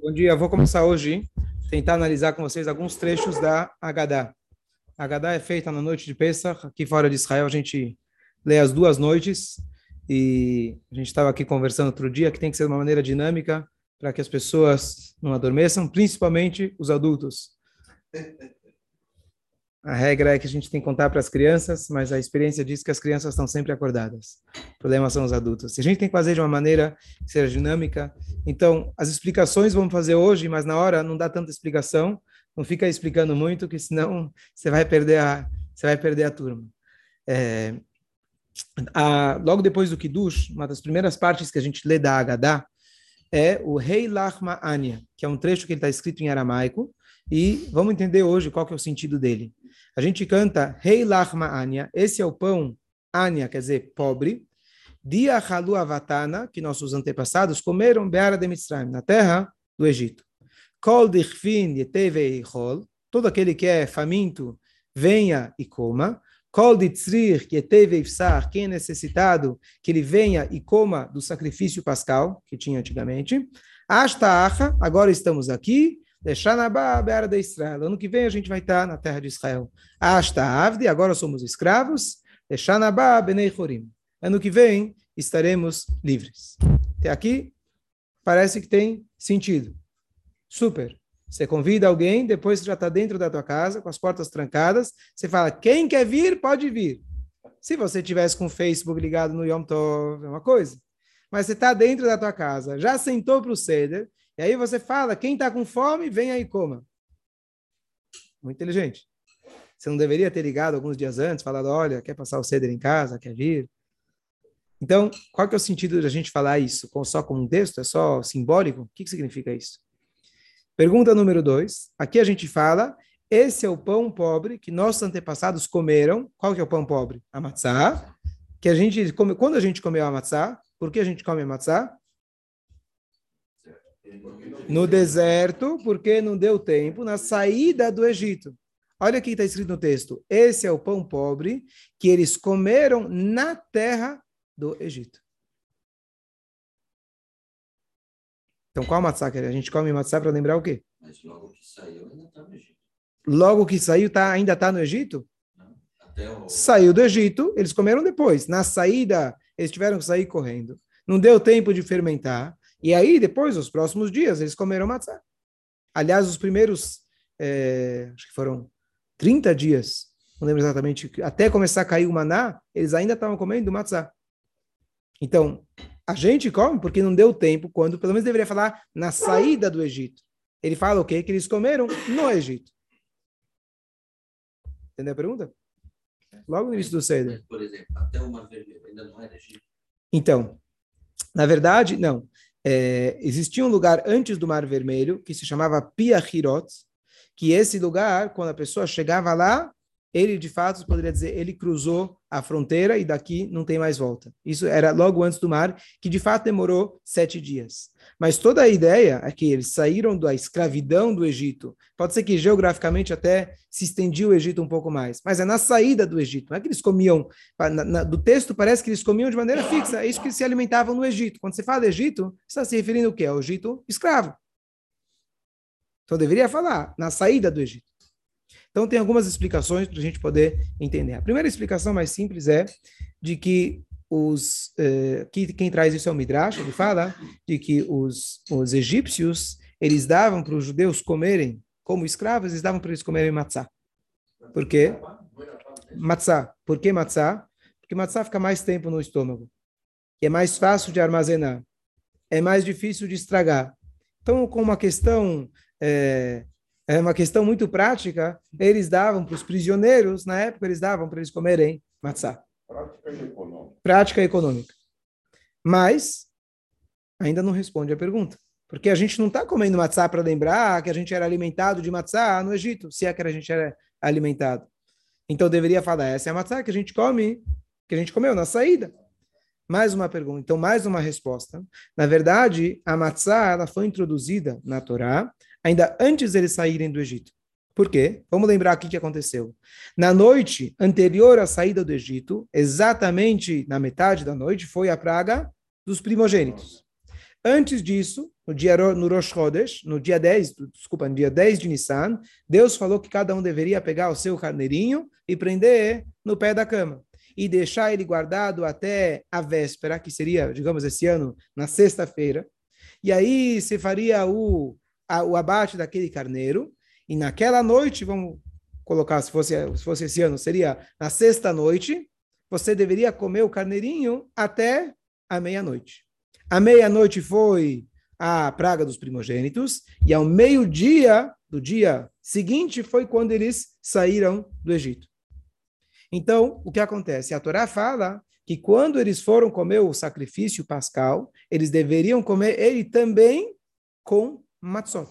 Bom dia, vou começar hoje tentar analisar com vocês alguns trechos da Agadá. A é feita na noite de Pesach, aqui fora de Israel a gente lê as duas noites e a gente estava aqui conversando outro dia que tem que ser de uma maneira dinâmica para que as pessoas não adormeçam, principalmente os adultos. A regra é que a gente tem que contar para as crianças, mas a experiência diz que as crianças estão sempre acordadas. O problema são os adultos. A gente tem que fazer de uma maneira que seja dinâmica. Então, as explicações vamos fazer hoje, mas na hora não dá tanta explicação. Não fica explicando muito, que senão você vai perder a, você vai perder a turma. É, a, logo depois do Kiddush, uma das primeiras partes que a gente lê da Agadá é o Rei Lachma Anya, que é um trecho que está escrito em aramaico, e vamos entender hoje qual que é o sentido dele. A gente canta Rei Lachma Anya, esse é o pão, Anya quer dizer pobre, Dia Halu Avatana, que nossos antepassados comeram Beara de Mitzrayim, na terra do Egito. Kol Dichfin Yeteve Hol, todo aquele que é faminto, venha e coma. Kol Ditzrir Yeteve Ifsar, quem é necessitado, que ele venha e coma do sacrifício pascal, que tinha antigamente. Ashta Acha, agora estamos aqui, De Israel. Ano que vem a gente vai estar na terra de Israel. Ashta Avdi, agora somos escravos. Ano que vem estaremos livres. Até aqui parece que tem sentido. Super. Você convida alguém, depois você já está dentro da tua casa, com as portas trancadas. Você fala, quem quer vir, pode vir. Se você tivesse com o Facebook ligado no Yom Tov, é uma coisa. Mas você está dentro da tua casa, já sentou para o ceder, e aí você fala, quem está com fome, vem e coma. Muito inteligente. Você não deveria ter ligado alguns dias antes, falado, olha, quer passar o ceder em casa, quer vir? Então, qual que é o sentido de a gente falar isso? Só como um texto? É só simbólico? O que, que significa isso? Pergunta número dois. Aqui a gente fala, esse é o pão pobre que nossos antepassados comeram. Qual que é o pão pobre? A matzá. Que a gente come, quando a gente comeu a matzá, por que a gente come a matzá? No deserto, porque não deu tempo, na saída do Egito. Olha o que está escrito no texto. Esse é o pão pobre que eles comeram na terra do Egito. Então, qual matzá a gente come matzá para lembrar o quê? Mas logo que saiu, ainda está no Egito. Logo que saiu, tá, ainda está no Egito? Não, até o... Saiu do Egito, eles comeram depois. Na saída, eles tiveram que sair correndo. Não deu tempo de fermentar. E aí, depois, os próximos dias, eles comeram matzá. Aliás, os primeiros, é, acho que foram 30 dias, não lembro exatamente, até começar a cair o maná, eles ainda estavam comendo matzá. Então, a gente come porque não deu tempo, quando, pelo menos deveria falar, na saída do Egito. Ele fala o quê? Que eles comeram no Egito. Entendeu a pergunta? Logo no início do Seder. Por exemplo, até o Mar Vermelho ainda não era Egito. Então, na verdade, não. É, existia um lugar antes do Mar Vermelho que se chamava Piahirot, que esse lugar, quando a pessoa chegava lá, ele de fato poderia dizer, ele cruzou a fronteira e daqui não tem mais volta. Isso era logo antes do mar, que de fato demorou sete dias. Mas toda a ideia é que eles saíram da escravidão do Egito. Pode ser que geograficamente até se estendia o Egito um pouco mais, mas é na saída do Egito. Não é que eles comiam, na, na, do texto parece que eles comiam de maneira fixa, é isso que se alimentavam no Egito. Quando você fala Egito, você está se referindo ao quê? Ao Egito escravo. Então deveria falar na saída do Egito. Então, tem algumas explicações para a gente poder entender. A primeira explicação mais simples é de que os eh, que, quem traz isso é o Midrash, ele fala de que os, os egípcios eles davam para os judeus comerem como escravos, eles davam para eles comerem matzá. Por quê? Matzá. Por que matzá? Porque matzá fica mais tempo no estômago. É mais fácil de armazenar. É mais difícil de estragar. Então, com uma questão é, é uma questão muito prática, eles davam para os prisioneiros, na época eles davam para eles comerem matzá. Prática econômica. Prática econômica. Mas ainda não responde a pergunta. Porque a gente não está comendo matzá para lembrar que a gente era alimentado de matzá no Egito, se é que a gente era alimentado. Então deveria falar, essa é a matzá que a gente come, que a gente comeu na saída. Mais uma pergunta, então mais uma resposta. Na verdade, a matzá ela foi introduzida na Torá ainda antes deles saírem do Egito. Por quê? Vamos lembrar aqui o que aconteceu. Na noite anterior à saída do Egito, exatamente na metade da noite, foi a praga dos primogênitos. Antes disso, no dia no Rosh Chodesh, no dia 10, desculpa, no dia 10 de Nissan, Deus falou que cada um deveria pegar o seu carneirinho e prender no pé da cama e deixar ele guardado até a véspera, que seria, digamos, esse ano, na sexta-feira. E aí se faria o, a, o abate daquele carneiro, e naquela noite, vamos colocar, se fosse, se fosse esse ano, seria na sexta-noite, você deveria comer o carneirinho até a meia-noite. A meia-noite foi a praga dos primogênitos, e ao meio-dia do dia seguinte foi quando eles saíram do Egito. Então, o que acontece? A Torá fala que quando eles foram comer o sacrifício pascal, eles deveriam comer ele também com matzot.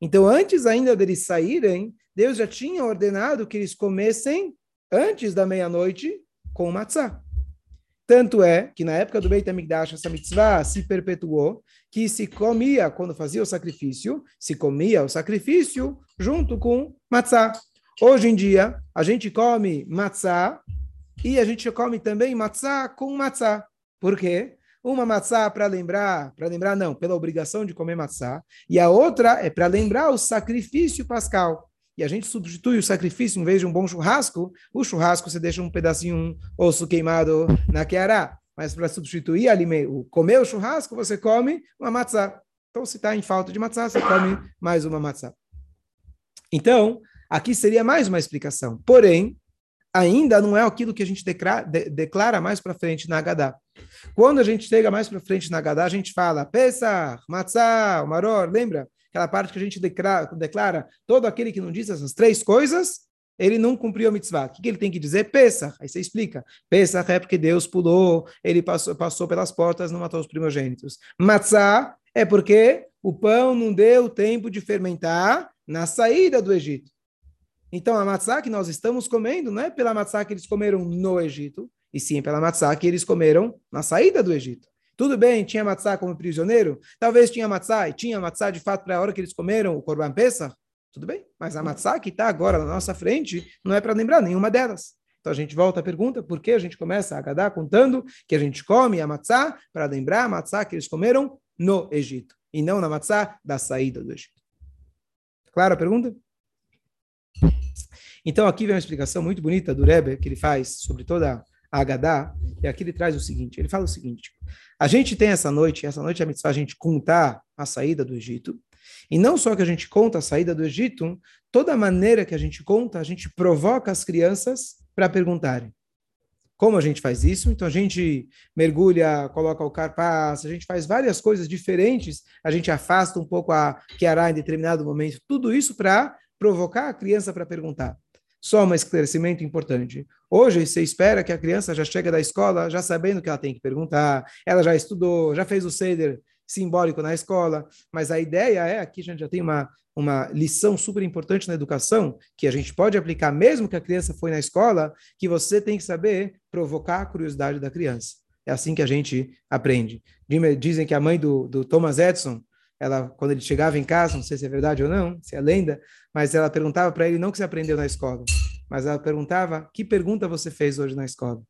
Então, antes ainda deles saírem, Deus já tinha ordenado que eles comessem antes da meia-noite com matzah. Tanto é que na época do Beit HaMikdash, essa mitzvah se perpetuou, que se comia, quando fazia o sacrifício, se comia o sacrifício junto com matzah. Hoje em dia, a gente come matzá e a gente come também matzá com matzá. Por quê? Uma matzá para lembrar, para lembrar não, pela obrigação de comer matzá, e a outra é para lembrar o sacrifício pascal. E a gente substitui o sacrifício, em vez de um bom churrasco, o churrasco você deixa um pedacinho, um osso queimado na queará. Mas para substituir alimento, comer o churrasco, você come uma matzá. Então, se está em falta de matzá, você come mais uma matzá. Então, Aqui seria mais uma explicação. Porém, ainda não é aquilo que a gente declara, de, declara mais para frente na Haggadah. Quando a gente chega mais para frente na Haggadah, a gente fala Pesach, Matzah, Maror, lembra? Aquela parte que a gente declara, declara, todo aquele que não diz essas três coisas, ele não cumpriu a mitzvah. O que, que ele tem que dizer? Pesach. Aí você explica. Pesach é porque Deus pulou, ele passou, passou pelas portas, não matou os primogênitos. Matzah é porque o pão não deu tempo de fermentar na saída do Egito. Então, a matzá que nós estamos comendo não é pela matzá que eles comeram no Egito, e sim pela matzá que eles comeram na saída do Egito. Tudo bem, tinha matzá como prisioneiro? Talvez tinha matzá, e tinha matzá de fato para a hora que eles comeram o Corban Pesach? Tudo bem, mas a matzá que está agora na nossa frente não é para lembrar nenhuma delas. Então a gente volta à pergunta, por que a gente começa a agadar contando que a gente come a matzá para lembrar a matzá que eles comeram no Egito, e não na matzá da saída do Egito. Claro a pergunta? Então, aqui vem uma explicação muito bonita do Rebbe, que ele faz sobre toda a Agadá, e aqui ele traz o seguinte, ele fala o seguinte, a gente tem essa noite, essa noite é a mitzvah a gente contar a saída do Egito, e não só que a gente conta a saída do Egito, toda maneira que a gente conta, a gente provoca as crianças para perguntarem. Como a gente faz isso? Então a gente mergulha, coloca o carpaz, a gente faz várias coisas diferentes, a gente afasta um pouco a Kiara em determinado momento, tudo isso para provocar a criança para perguntar. Só um esclarecimento importante. Hoje, você espera que a criança já chega da escola já sabendo que ela tem que perguntar, ela já estudou, já fez o ceder simbólico na escola, mas a ideia é, aqui a gente já tem uma, uma lição super importante na educação, que a gente pode aplicar mesmo que a criança foi na escola, que você tem que saber provocar a curiosidade da criança. É assim que a gente aprende. Dizem que a mãe do, do Thomas Edison, ela, quando ele chegava em casa, não sei se é verdade ou não, se é lenda, mas ela perguntava para ele não o que você aprendeu na escola, mas ela perguntava que pergunta você fez hoje na escola.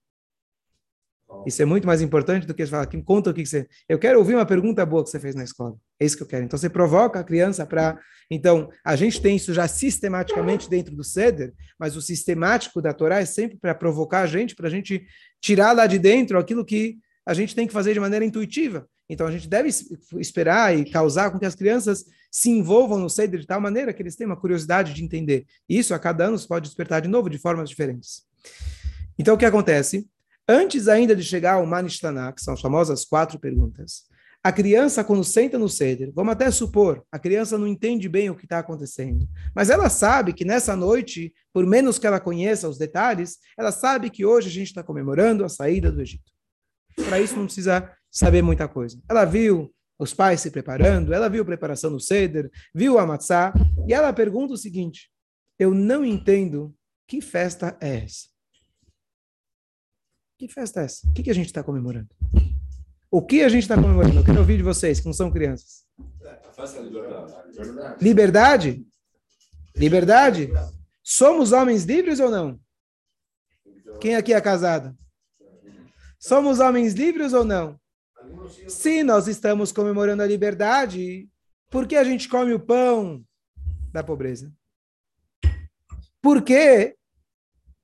Isso é muito mais importante do que falar, que conta o que você. Eu quero ouvir uma pergunta boa que você fez na escola. É isso que eu quero. Então você provoca a criança para. Então a gente tem isso já sistematicamente dentro do ceder, mas o sistemático da Torá é sempre para provocar a gente, para a gente tirar lá de dentro aquilo que a gente tem que fazer de maneira intuitiva. Então a gente deve esperar e causar com que as crianças se envolvam no Seder de tal maneira que eles tenham uma curiosidade de entender. Isso a cada ano pode despertar de novo de formas diferentes. Então o que acontece? Antes ainda de chegar ao Manishtaná, que são as famosas quatro perguntas, a criança, quando senta no ceder, vamos até supor, a criança não entende bem o que está acontecendo, mas ela sabe que nessa noite, por menos que ela conheça os detalhes, ela sabe que hoje a gente está comemorando a saída do Egito. Para isso não precisa saber muita coisa. Ela viu os pais se preparando, ela viu a preparação no ceder, viu a matzá, e ela pergunta o seguinte: Eu não entendo que festa é essa. Que festa é essa? O que, que a gente está comemorando? O que a gente está comemorando? Eu quero ouvir de vocês, que não são crianças. Liberdade? Liberdade? Somos homens livres ou não? Quem aqui é casado? Somos homens livres ou não? Se nós estamos comemorando a liberdade, por que a gente come o pão da pobreza? Porque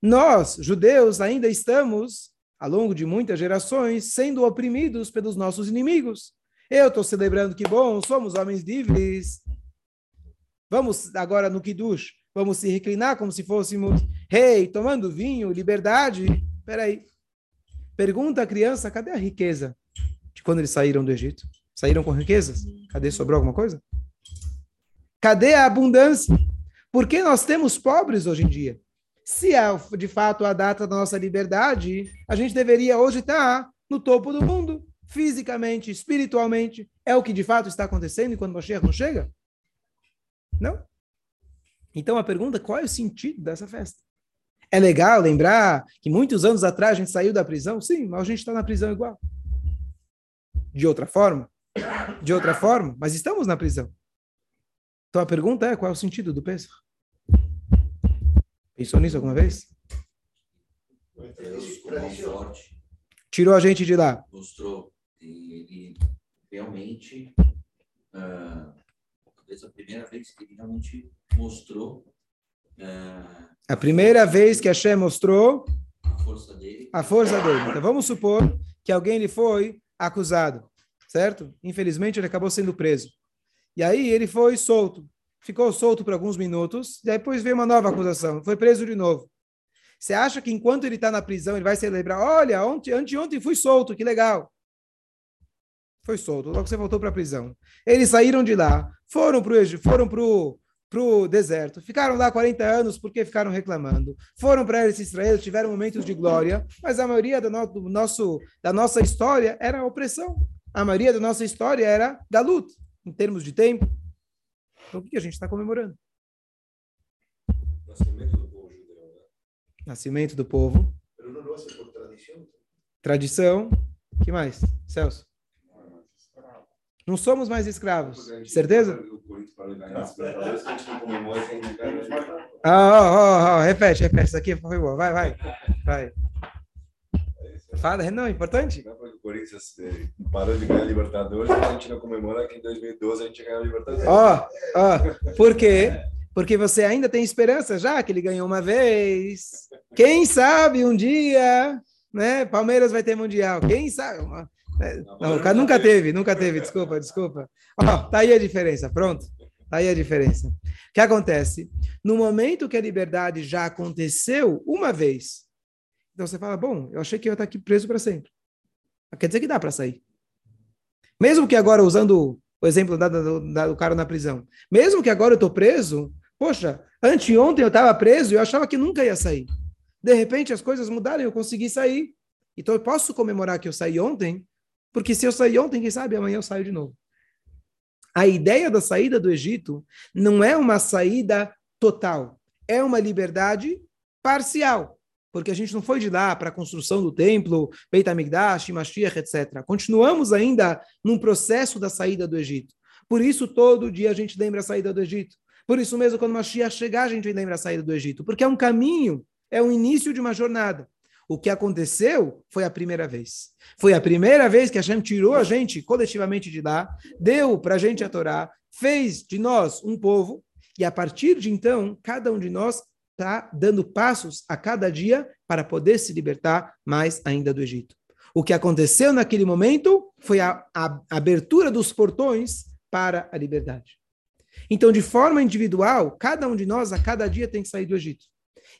nós, judeus, ainda estamos, ao longo de muitas gerações, sendo oprimidos pelos nossos inimigos. Eu estou celebrando que bom, somos homens livres. Vamos agora no Kiddush, vamos se reclinar como se fôssemos rei, tomando vinho, liberdade. Espera aí. Pergunta a criança, cadê a riqueza de quando eles saíram do Egito? Saíram com riquezas? Cadê? Sobrou alguma coisa? Cadê a abundância? Por que nós temos pobres hoje em dia? Se é de fato a data da nossa liberdade, a gente deveria hoje estar no topo do mundo, fisicamente, espiritualmente. É o que de fato está acontecendo enquanto Moshiach não chega? Não. Então a pergunta, qual é o sentido dessa festa? É legal lembrar que muitos anos atrás a gente saiu da prisão? Sim, mas a gente está na prisão igual. De outra forma? De outra forma, mas estamos na prisão. Então a pergunta é: qual é o sentido do Pesach? Pensou nisso alguma vez? Tirou a gente de lá. Mostrou. Ele realmente. Uh, talvez a primeira vez que ele realmente mostrou. Uh, a primeira vez que Hashem mostrou a força dele. A força dele. Então vamos supor que alguém lhe foi acusado, certo? Infelizmente ele acabou sendo preso. E aí ele foi solto. Ficou solto por alguns minutos, e depois veio uma nova acusação. Foi preso de novo. Você acha que enquanto ele está na prisão, ele vai celebrar? Olha, ontem, anteontem fui solto, que legal. Foi solto, logo você voltou para a prisão. Eles saíram de lá, foram para o foram pro, pro deserto, ficaram lá 40 anos porque ficaram reclamando. Foram para Eretz Israel, tiveram momentos de glória, mas a maioria do, no, do nosso, da nossa história era opressão. A maioria da nossa história era galut em termos de tempo. Então, o que a gente está comemorando? Nascimento do povo judeu, né? Nascimento do povo. Tradição. que mais? Celso? Não somos mais escravos. Certeza? Ah, oh, oh, oh, repete, repete. Isso aqui foi bom. Vai, vai. Vai. Fala, não, é importante. O Corinthians parou de ganhar Libertadores, a gente não comemora que em 2012 a gente ganhou a Libertadores. Ó, oh, ó, oh, por quê? Porque você ainda tem esperança, já que ele ganhou uma vez. Quem sabe um dia, né? Palmeiras vai ter mundial. Quem sabe? É, não, o cara nunca teve, nunca teve. Desculpa, desculpa. Ó, tá aí a diferença. Pronto. Tá aí a diferença. O que acontece? No momento que a liberdade já aconteceu uma vez, então você fala, bom, eu achei que eu ia estar aqui preso para sempre. Quer dizer que dá para sair. Mesmo que agora, usando o exemplo da, do, cara na prisão, mesmo que agora eu estou preso, poxa, anteontem eu estava preso e eu achava que nunca ia sair. De repente as coisas mudaram e eu consegui sair. Então eu posso comemorar que eu saí ontem, porque se eu saí ontem, quem sabe amanhã eu saio de novo. A ideia da saída do Egito não é uma saída total, é uma liberdade parcial porque a gente não foi de lá para a construção do templo, Beit HaMikdash, Mashiach, etc. Continuamos ainda num processo da saída do Egito. Por isso, todo dia a gente lembra a saída do Egito. Por isso mesmo, quando Mashiach chegar, a gente lembra a saída do Egito. Porque é um caminho, é o início de uma jornada. O que aconteceu foi a primeira vez. Foi a primeira vez que Hashem tirou a gente coletivamente de lá, deu para a gente a Torá, fez de nós um povo, e a partir de então, cada um de nós está dando passos a cada dia para poder se libertar mais ainda do Egito. O que aconteceu naquele momento foi a, a abertura dos portões para a liberdade. Então, de forma individual, cada um de nós, a cada dia, tem que sair do Egito.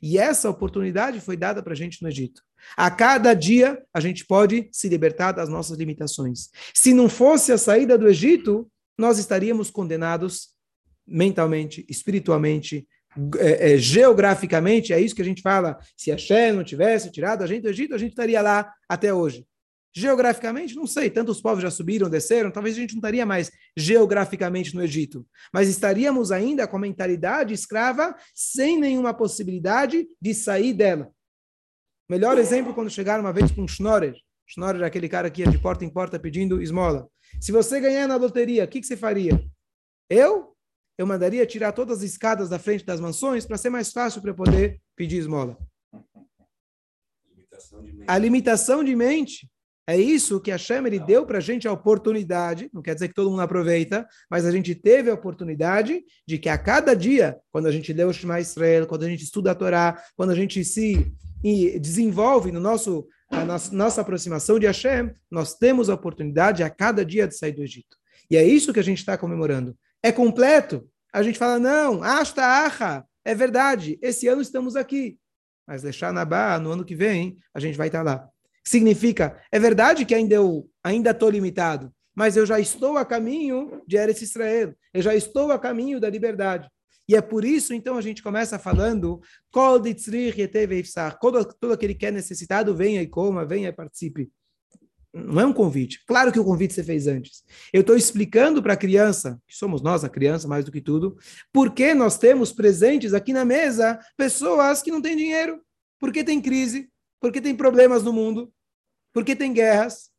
E essa oportunidade foi dada para a gente no Egito. A cada dia, a gente pode se libertar das nossas limitações. Se não fosse a saída do Egito, nós estaríamos condenados mentalmente, espiritualmente, é, é, geograficamente, é isso que a gente fala, se a Shem não tivesse tirado a gente do Egito, a gente estaria lá até hoje. Geograficamente, não sei, tantos povos já subiram, desceram, talvez a gente não estaria mais geograficamente no Egito, mas estaríamos ainda com a mentalidade escrava, sem nenhuma possibilidade de sair dela. Melhor exemplo quando chegaram uma vez com um Schnorrer. Schnorrer é aquele cara que ia de porta em porta pedindo esmola. Se você ganhar na loteria, o que, que você faria? Eu eu mandaria tirar todas as escadas da frente das mansões para ser mais fácil para poder pedir esmola. a limitação de mente é isso que Hashem ele deu para a gente a oportunidade, não quer dizer que todo mundo aproveita, mas a gente teve a oportunidade de que a cada dia, quando a gente lê o Shema Israel, quando a gente estuda a Torá, quando a gente se desenvolve no nosso a nossa, nossa aproximação de Hashem, nós temos a oportunidade a cada dia de sair do Egito. E é isso que a gente está comemorando. É completo. A gente fala, não, Ashta Acha, é verdade, esse ano estamos aqui. Mas deixar Nabá, no ano que vem, a gente vai estar lá. Significa, é verdade que ainda eu ainda estou limitado, mas eu já estou a caminho de Eretz Israel. Eu já estou a caminho da liberdade. E é por isso, então, a gente começa falando todo, todo aquele que é necessitado, venha e coma, venha e participe. Não é um convite. Claro que o convite você fez antes. Eu estou explicando para a criança, que somos nós a criança mais do que tudo, por que nós temos presentes aqui na mesa pessoas que não têm dinheiro, porque tem crise, porque tem problemas no mundo, porque tem guerras.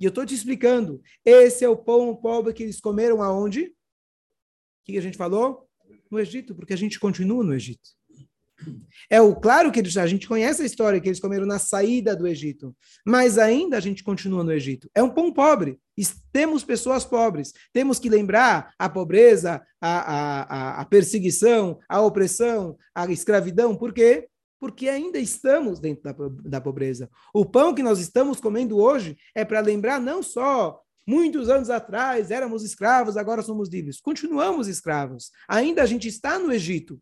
E eu estou te explicando. Esse é o pão pobre que eles comeram aonde? O que a gente falou? no Egito, porque a gente continua no Egito. É o claro que eles, a gente conhece a história que eles comeram na saída do Egito, mas ainda a gente continua no Egito. É um pão pobre. Temos pessoas pobres. Temos que lembrar a pobreza, a, a, a perseguição, a opressão, a escravidão. Por quê? Porque ainda estamos dentro da, da pobreza. O pão que nós estamos comendo hoje é para lembrar não só Muitos anos atrás éramos escravos, agora somos livres. Continuamos escravos. Ainda a gente está no Egito.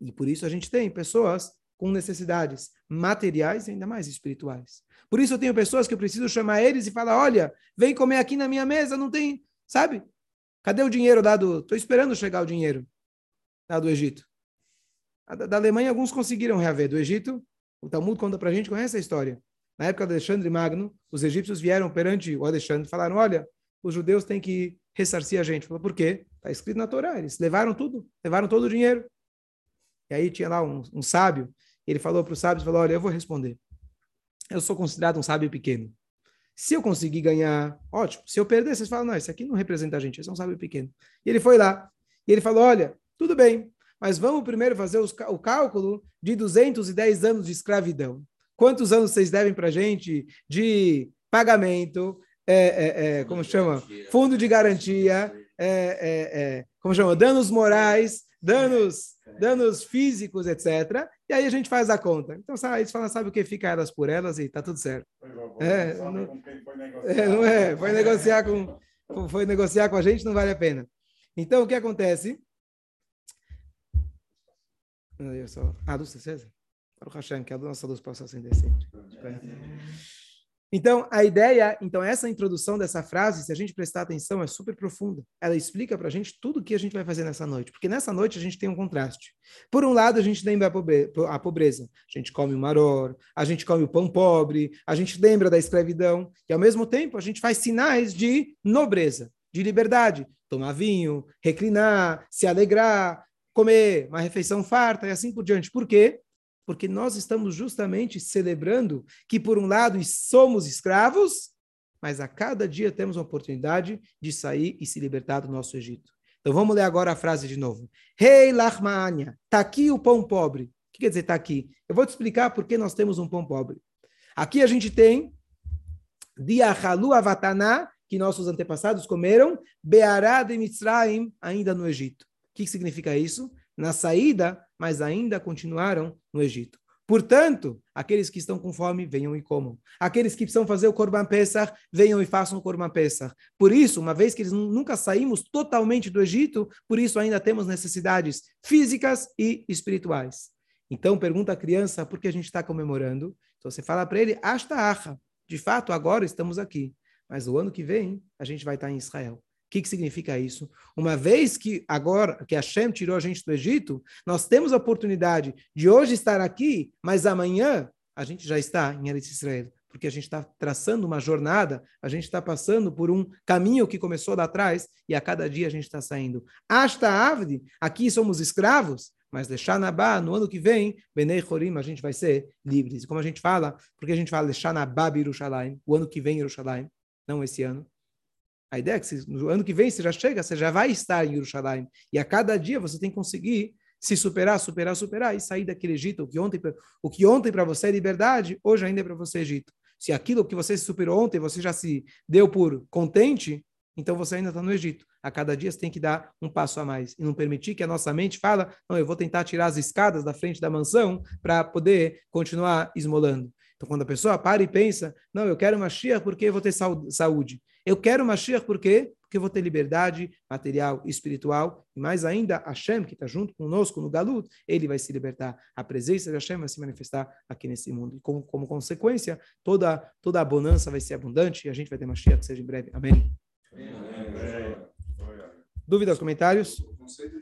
E por isso a gente tem pessoas com necessidades materiais e ainda mais espirituais. Por isso eu tenho pessoas que eu preciso chamar eles e falar: olha, vem comer aqui na minha mesa, não tem, sabe? Cadê o dinheiro dado? Estou esperando chegar o dinheiro lá do Egito. Da, Alemanha, alguns conseguiram reaver. Do Egito, o Talmud conta para a gente, conhece a história. Na época de Alexandre Magno, os egípcios vieram perante o Alexandre e falaram: Olha, os judeus têm que ressarcir a gente. Falou: Por quê? Está escrito na Torá. Eles levaram tudo, levaram todo o dinheiro. E aí tinha lá um, um sábio. Ele falou para os sábios: falou, Olha, eu vou responder. Eu sou considerado um sábio pequeno. Se eu conseguir ganhar, ótimo. Se eu perder, vocês falam: Não, esse aqui não representa a gente, esse é um sábio pequeno. E ele foi lá. E ele falou: Olha, tudo bem, mas vamos primeiro fazer os, o cálculo de 210 anos de escravidão quantos anos vocês devem para a gente de pagamento, é, é, é, como chama? Fundo de garantia, é, é, é, como chama? Danos morais, danos, danos físicos, etc. E aí a gente faz a conta. Então, sabe, eles falam, sabe o que fica elas por elas e tá tudo certo. É, não, não é, foi negociar com, foi negociar com a gente, não vale a pena. Então, o que acontece? Ah, do César? Baruch Hashem, que a nossa luz possa acender sempre. Então, a ideia, então essa introdução dessa frase, se a gente prestar atenção, é super profunda. Ela explica para a gente tudo o que a gente vai fazer nessa noite, porque nessa noite a gente tem um contraste. Por um lado, a gente lembra a pobreza, a gente come o maror, a gente come o pão pobre, a gente lembra da escravidão, e ao mesmo tempo a gente faz sinais de nobreza, de liberdade, tomar vinho, reclinar, se alegrar, comer uma refeição farta e assim por diante. Por quê? porque nós estamos justamente celebrando que, por um lado, somos escravos, mas a cada dia temos a oportunidade de sair e se libertar do nosso Egito. Então vamos ler agora a frase de novo. Rei hey, Lachmania, está aqui o pão pobre. O que quer dizer está aqui? Eu vou te explicar por que nós temos um pão pobre. Aqui a gente tem Diachalu Avataná, que nossos antepassados comeram, Beará de Mitzrayim, ainda no Egito. Que significa isso? Na saída, mas ainda continuaram no Egito. Portanto, aqueles que estão com fome, venham e comam. Aqueles que precisam fazer o Korban Pesach, venham e façam o Korban Pesach. Por isso, uma vez que eles nunca saímos totalmente do Egito, por isso ainda temos necessidades físicas e espirituais. Então, pergunta a criança por que a gente está comemorando. Então, você fala para ele, Ashta Acha. De fato, agora estamos aqui. Mas o ano que vem, a gente vai estar em Israel. O que, que significa isso? Uma vez que agora que Hashem tirou a gente do Egito, nós temos a oportunidade de hoje estar aqui, mas amanhã a gente já está em Eretz Israel, porque a gente está traçando uma jornada, a gente está passando por um caminho que começou lá atrás e a cada dia a gente está saindo. Hasta Avdi, aqui somos escravos, mas Lechanabá, no ano que vem, Benei Chorim, a gente vai ser livres. E como a gente fala, porque a gente fala Lechanabá Yerushalayim, o ano que vem Yerushalayim, não esse ano. A ideia é que no ano que vem você já chega, você já vai estar em Jerusalém. E a cada dia você tem que conseguir se superar, superar, superar e sair daquele Egito. O que ontem, o que ontem para você é liberdade, hoje ainda é para você Egito. Se aquilo que você se superou ontem, você já se deu por contente, então você ainda está no Egito. A cada dia você tem que dar um passo a mais e não permitir que a nossa mente fala, não, eu vou tentar tirar as escadas da frente da mansão para poder continuar esmolando. Então, quando a pessoa para e pensa, não, eu quero Mashiach porque eu vou ter saúde. Eu quero Mashiach porque porque eu vou ter liberdade material e espiritual, e mais ainda, Hashem, que está junto conosco no Galut, ele vai se libertar. A presença de Hashem vai se manifestar aqui nesse mundo. E como, como consequência, toda, toda a bonança vai ser abundante e a gente vai ter Mashiach, seja em breve. Amém. Amém. Dúvidas, comentários? O conceito